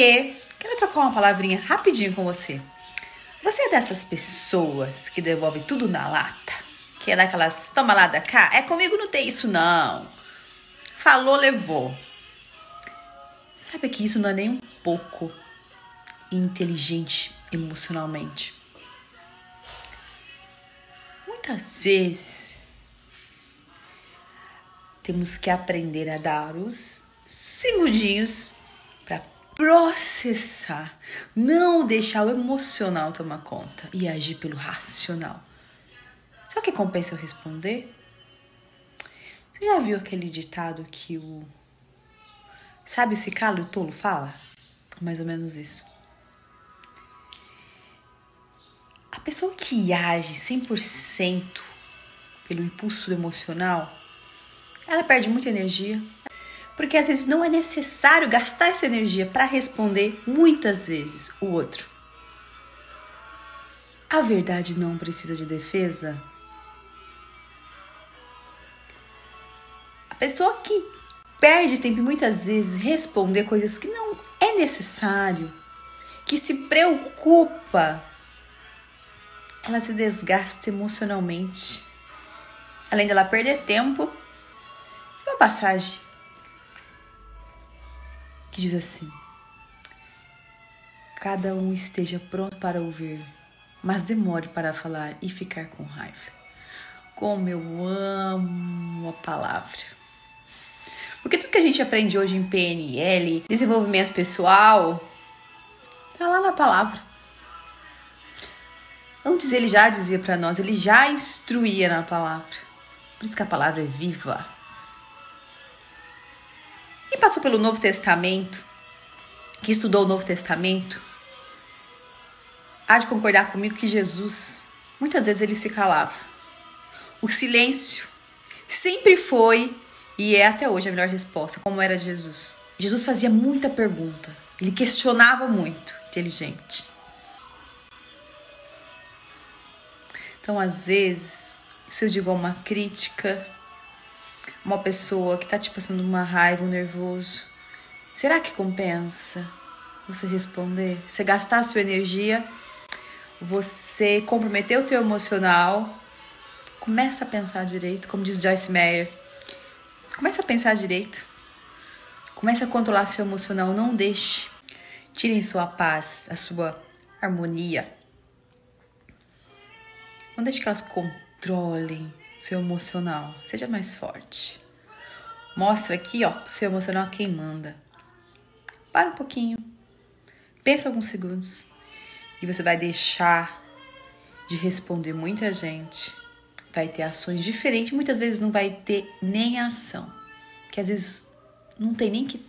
Oiê, quero trocar uma palavrinha rapidinho com você. Você é dessas pessoas que devolve tudo na lata? Que é daquelas, toma lá da cá? É comigo não tem isso não. Falou, levou. Sabe que isso não é nem um pouco inteligente emocionalmente. Muitas vezes temos que aprender a dar os segundinhos para processar, não deixar o emocional tomar conta e agir pelo racional. Só que compensa eu responder? Você já viu aquele ditado que o sabe se cala e o tolo fala? Mais ou menos isso. A pessoa que age 100% pelo impulso emocional, ela perde muita energia, porque às vezes não é necessário gastar essa energia para responder muitas vezes o outro. A verdade não precisa de defesa. A pessoa que perde tempo muitas vezes responder coisas que não é necessário, que se preocupa, ela se desgasta emocionalmente. Além dela perder tempo, uma passagem que diz assim: Cada um esteja pronto para ouvir, mas demore para falar e ficar com raiva. Como eu amo a palavra. Porque tudo que a gente aprende hoje em PNL, desenvolvimento pessoal, tá lá na palavra. Antes ele já dizia para nós, ele já instruía na palavra. Por isso que a palavra é viva. Passou pelo Novo Testamento, que estudou o Novo Testamento, há de concordar comigo que Jesus, muitas vezes ele se calava. O silêncio sempre foi e é até hoje a melhor resposta, como era Jesus. Jesus fazia muita pergunta, ele questionava muito, inteligente. Então, às vezes, se eu digo uma crítica, uma pessoa que tá te passando uma raiva, um nervoso, será que compensa você responder? Você gastar a sua energia, você comprometer o teu emocional? Começa a pensar direito, como diz Joyce Meyer. Comece a pensar direito. Comece a controlar seu emocional. Não deixe. Tirem sua paz, a sua harmonia. Não deixe que elas controlem seu emocional. Seja mais forte. Mostra aqui, ó, seu emocional quem manda. Para um pouquinho. Pensa alguns segundos. E você vai deixar de responder muita gente vai ter ações diferentes, muitas vezes não vai ter nem ação, que às vezes não tem nem que